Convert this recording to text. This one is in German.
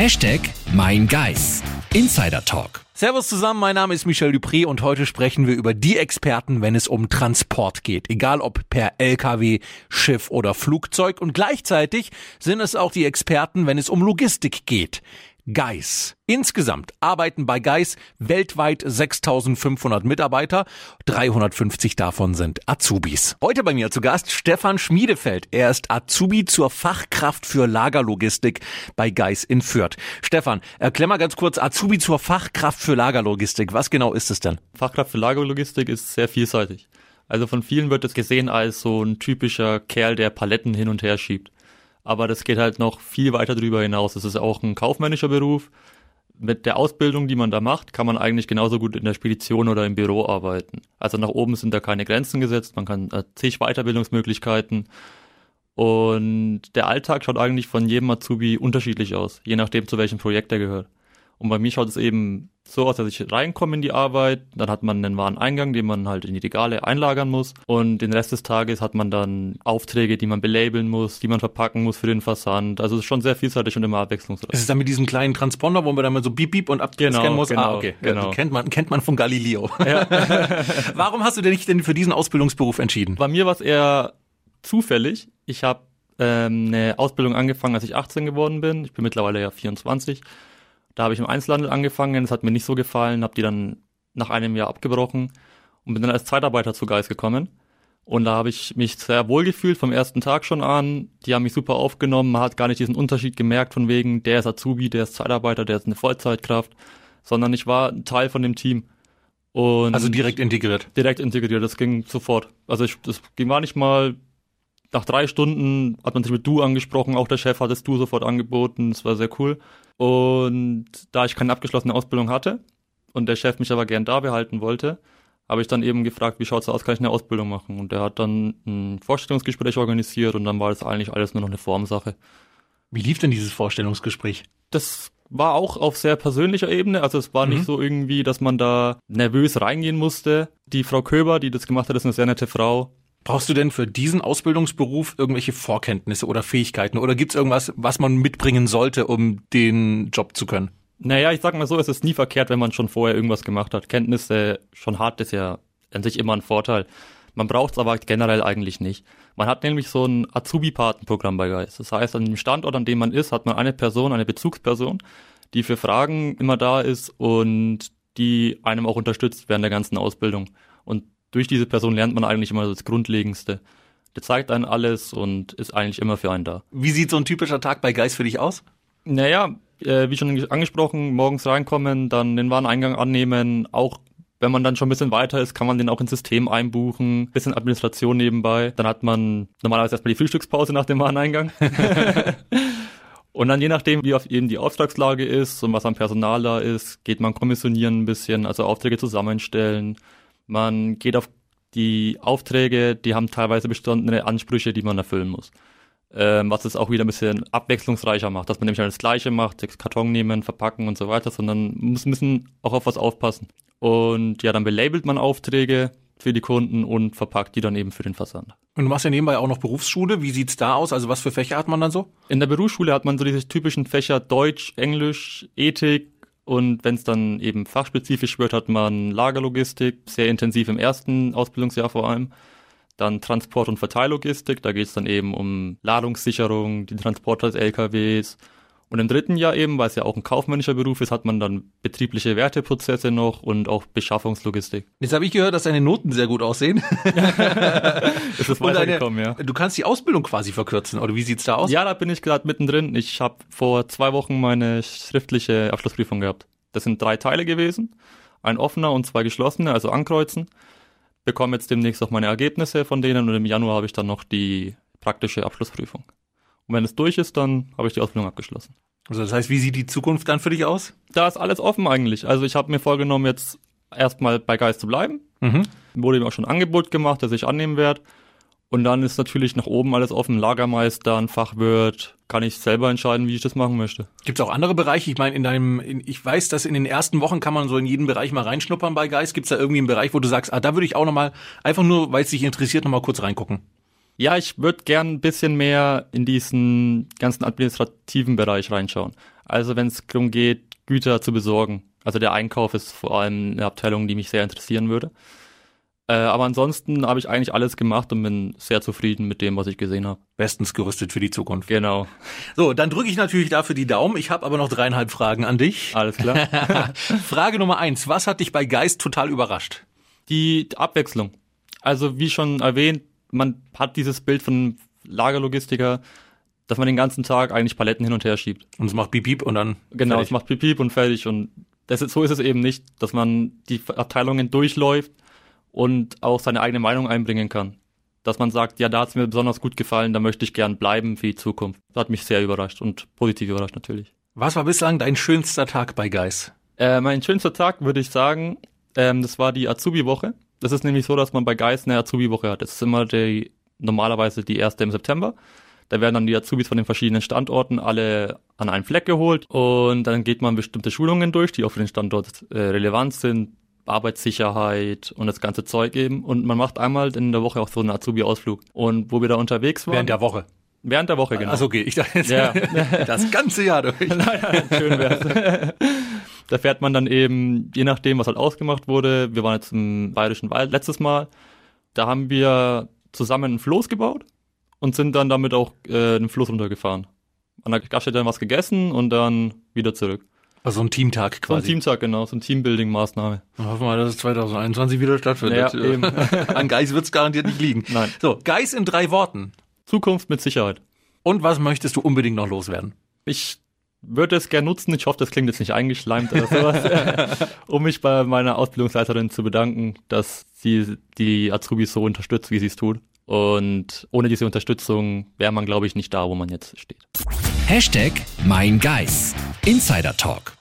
Hashtag mein Geist. Insider Talk. Servus zusammen, mein Name ist Michel Dupré und heute sprechen wir über die Experten, wenn es um Transport geht. Egal ob per LKW, Schiff oder Flugzeug. Und gleichzeitig sind es auch die Experten, wenn es um Logistik geht. Geis. Insgesamt arbeiten bei Geis weltweit 6500 Mitarbeiter, 350 davon sind Azubis. Heute bei mir zu Gast Stefan Schmiedefeld. Er ist Azubi zur Fachkraft für Lagerlogistik bei Geis in Fürth. Stefan, erklär mal ganz kurz Azubi zur Fachkraft für Lagerlogistik. Was genau ist es denn? Fachkraft für Lagerlogistik ist sehr vielseitig. Also von vielen wird es gesehen als so ein typischer Kerl, der Paletten hin und her schiebt aber das geht halt noch viel weiter drüber hinaus. Es ist auch ein kaufmännischer Beruf. Mit der Ausbildung, die man da macht, kann man eigentlich genauso gut in der Spedition oder im Büro arbeiten. Also nach oben sind da keine Grenzen gesetzt, man kann äh, zig Weiterbildungsmöglichkeiten. Und der Alltag schaut eigentlich von jedem Azubi unterschiedlich aus, je nachdem zu welchem Projekt er gehört. Und bei mir schaut es eben so aus, dass ich reinkomme in die Arbeit, dann hat man einen Wareneingang, den man halt in die Regale einlagern muss und den Rest des Tages hat man dann Aufträge, die man belabeln muss, die man verpacken muss für den Versand. Also es ist schon sehr vielseitig und immer abwechslungsreich. Ist es dann mit diesem kleinen Transponder, wo man dann mal so beep beep und abscannen genau, muss? Genau, ah, okay. Genau. Ja, kennt man, kennt man von Galileo. Ja. Warum hast du dich denn für diesen Ausbildungsberuf entschieden? Bei mir war es eher zufällig. Ich habe ähm, eine Ausbildung angefangen, als ich 18 geworden bin. Ich bin mittlerweile ja 24 da habe ich im Einzelhandel angefangen, das hat mir nicht so gefallen, habe die dann nach einem Jahr abgebrochen und bin dann als Zeitarbeiter zu Geist gekommen. Und da habe ich mich sehr wohl gefühlt vom ersten Tag schon an. Die haben mich super aufgenommen. Man hat gar nicht diesen Unterschied gemerkt von wegen, der ist Azubi, der ist Zeitarbeiter, der ist eine Vollzeitkraft, sondern ich war Teil von dem Team. Und also direkt integriert? Direkt integriert, das ging sofort. Also ich, das ging war nicht mal, nach drei Stunden hat man sich mit Du angesprochen, auch der Chef hat das Du sofort angeboten, das war sehr cool. Und da ich keine abgeschlossene Ausbildung hatte und der Chef mich aber gern da behalten wollte, habe ich dann eben gefragt, wie schaut's aus, kann ich eine Ausbildung machen? Und der hat dann ein Vorstellungsgespräch organisiert und dann war das eigentlich alles nur noch eine Formsache. Wie lief denn dieses Vorstellungsgespräch? Das war auch auf sehr persönlicher Ebene. Also es war mhm. nicht so irgendwie, dass man da nervös reingehen musste. Die Frau Köber, die das gemacht hat, ist eine sehr nette Frau. Brauchst du denn für diesen Ausbildungsberuf irgendwelche Vorkenntnisse oder Fähigkeiten? Oder gibt's irgendwas, was man mitbringen sollte, um den Job zu können? Naja, ich sag mal so, es ist nie verkehrt, wenn man schon vorher irgendwas gemacht hat. Kenntnisse schon hart ist ja an sich immer ein Vorteil. Man braucht es aber generell eigentlich nicht. Man hat nämlich so ein Azubi-Patenprogramm bei Geist. Das heißt, an dem Standort, an dem man ist, hat man eine Person, eine Bezugsperson, die für Fragen immer da ist und die einem auch unterstützt während der ganzen Ausbildung. Und durch diese Person lernt man eigentlich immer das Grundlegendste. Der zeigt einen alles und ist eigentlich immer für einen da. Wie sieht so ein typischer Tag bei Geist für dich aus? Naja, äh, wie schon angesprochen, morgens reinkommen, dann den Wareneingang annehmen, auch wenn man dann schon ein bisschen weiter ist, kann man den auch ins System einbuchen, bisschen Administration nebenbei. Dann hat man normalerweise erstmal die Frühstückspause nach dem Wareneingang. und dann je nachdem, wie eben die Auftragslage ist und was am Personal da ist, geht man kommissionieren ein bisschen, also Aufträge zusammenstellen, man geht auf die Aufträge, die haben teilweise bestimmte Ansprüche, die man erfüllen muss. Ähm, was es auch wieder ein bisschen abwechslungsreicher macht, dass man nämlich nicht das Gleiche macht, Karton nehmen, verpacken und so weiter, sondern muss ein bisschen auch auf was aufpassen. Und ja, dann belabelt man Aufträge für die Kunden und verpackt die dann eben für den Versand. Und du machst ja nebenbei auch noch Berufsschule. Wie sieht's da aus? Also was für Fächer hat man dann so? In der Berufsschule hat man so diese typischen Fächer Deutsch, Englisch, Ethik, und wenn es dann eben fachspezifisch wird, hat man Lagerlogistik, sehr intensiv im ersten Ausbildungsjahr vor allem. Dann Transport- und Verteillogistik, da geht es dann eben um Ladungssicherung, den Transport des LKWs, und im dritten Jahr eben, weil es ja auch ein kaufmännischer Beruf ist, hat man dann betriebliche Werteprozesse noch und auch Beschaffungslogistik. Jetzt habe ich gehört, dass deine Noten sehr gut aussehen. es ist weitergekommen, ja. Du kannst die Ausbildung quasi verkürzen, oder wie sieht's da aus? Ja, da bin ich gerade mittendrin. Ich habe vor zwei Wochen meine schriftliche Abschlussprüfung gehabt. Das sind drei Teile gewesen. Ein offener und zwei geschlossene, also ankreuzen. Bekomme jetzt demnächst auch meine Ergebnisse von denen und im Januar habe ich dann noch die praktische Abschlussprüfung. Und wenn es durch ist, dann habe ich die Ausbildung abgeschlossen. Also das heißt, wie sieht die Zukunft dann für dich aus? Da ist alles offen eigentlich. Also ich habe mir vorgenommen, jetzt erstmal bei Geist zu bleiben. Mhm. Wurde mir auch schon ein Angebot gemacht, das ich annehmen werde. Und dann ist natürlich nach oben alles offen. Lagermeister, ein Fachwirt, kann ich selber entscheiden, wie ich das machen möchte. Gibt es auch andere Bereiche? Ich meine, in deinem, in, ich weiß, dass in den ersten Wochen kann man so in jeden Bereich mal reinschnuppern bei Geist. Gibt es da irgendwie einen Bereich, wo du sagst, ah, da würde ich auch nochmal, einfach nur, weil es dich interessiert, nochmal kurz reingucken? Ja, ich würde gern ein bisschen mehr in diesen ganzen administrativen Bereich reinschauen. Also wenn es darum geht, Güter zu besorgen. Also der Einkauf ist vor allem eine Abteilung, die mich sehr interessieren würde. Äh, aber ansonsten habe ich eigentlich alles gemacht und bin sehr zufrieden mit dem, was ich gesehen habe. Bestens gerüstet für die Zukunft. Genau. So, dann drücke ich natürlich dafür die Daumen. Ich habe aber noch dreieinhalb Fragen an dich. Alles klar. Frage Nummer eins. Was hat dich bei Geist total überrascht? Die Abwechslung. Also wie schon erwähnt, man hat dieses Bild von Lagerlogistiker, dass man den ganzen Tag eigentlich Paletten hin und her schiebt. Und es macht Piep, Piep und dann. Genau, fertig. es macht Piep, Piep und fertig. Und das ist, so ist es eben nicht, dass man die Abteilungen durchläuft und auch seine eigene Meinung einbringen kann. Dass man sagt, ja, da hat es mir besonders gut gefallen, da möchte ich gern bleiben für die Zukunft. Das hat mich sehr überrascht und positiv überrascht natürlich. Was war bislang dein schönster Tag bei Geist? Äh, mein schönster Tag würde ich sagen, ähm, das war die Azubi-Woche. Das ist nämlich so, dass man bei Geist eine Azubi-Woche hat. Das ist immer die, normalerweise die erste im September. Da werden dann die Azubis von den verschiedenen Standorten alle an einen Fleck geholt und dann geht man bestimmte Schulungen durch, die auch für den Standort äh, relevant sind. Arbeitssicherheit und das ganze Zeug eben. Und man macht einmal in der Woche auch so einen Azubi-Ausflug. Und wo wir da unterwegs waren. Während der Woche. Während der Woche, genau. Also okay, ich dachte jetzt Ja. das ganze Jahr durch. Nein, nein, schön wär's. da fährt man dann eben, je nachdem, was halt ausgemacht wurde. Wir waren jetzt im Bayerischen Wald letztes Mal. Da haben wir zusammen ein Floß gebaut und sind dann damit auch äh, den Fluss runtergefahren. An der Gaststätte dann was gegessen und dann wieder zurück. Also ein Teamtag So ein quasi. Teamtag, genau, so ein Teambuilding-Maßnahme. Hoffen wir mal, dass es 2021 wieder stattfindet. Ja, eben. An Geist wird es garantiert nicht liegen. Nein. So, Geist in drei Worten. Zukunft mit Sicherheit. Und was möchtest du unbedingt noch loswerden? Ich würde es gern nutzen, ich hoffe, das klingt jetzt nicht eingeschleimt oder sowas, um mich bei meiner Ausbildungsleiterin zu bedanken, dass sie die Azubis so unterstützt, wie sie es tut. Und ohne diese Unterstützung wäre man, glaube ich, nicht da, wo man jetzt steht. Hashtag Mein Geist. Insider Talk.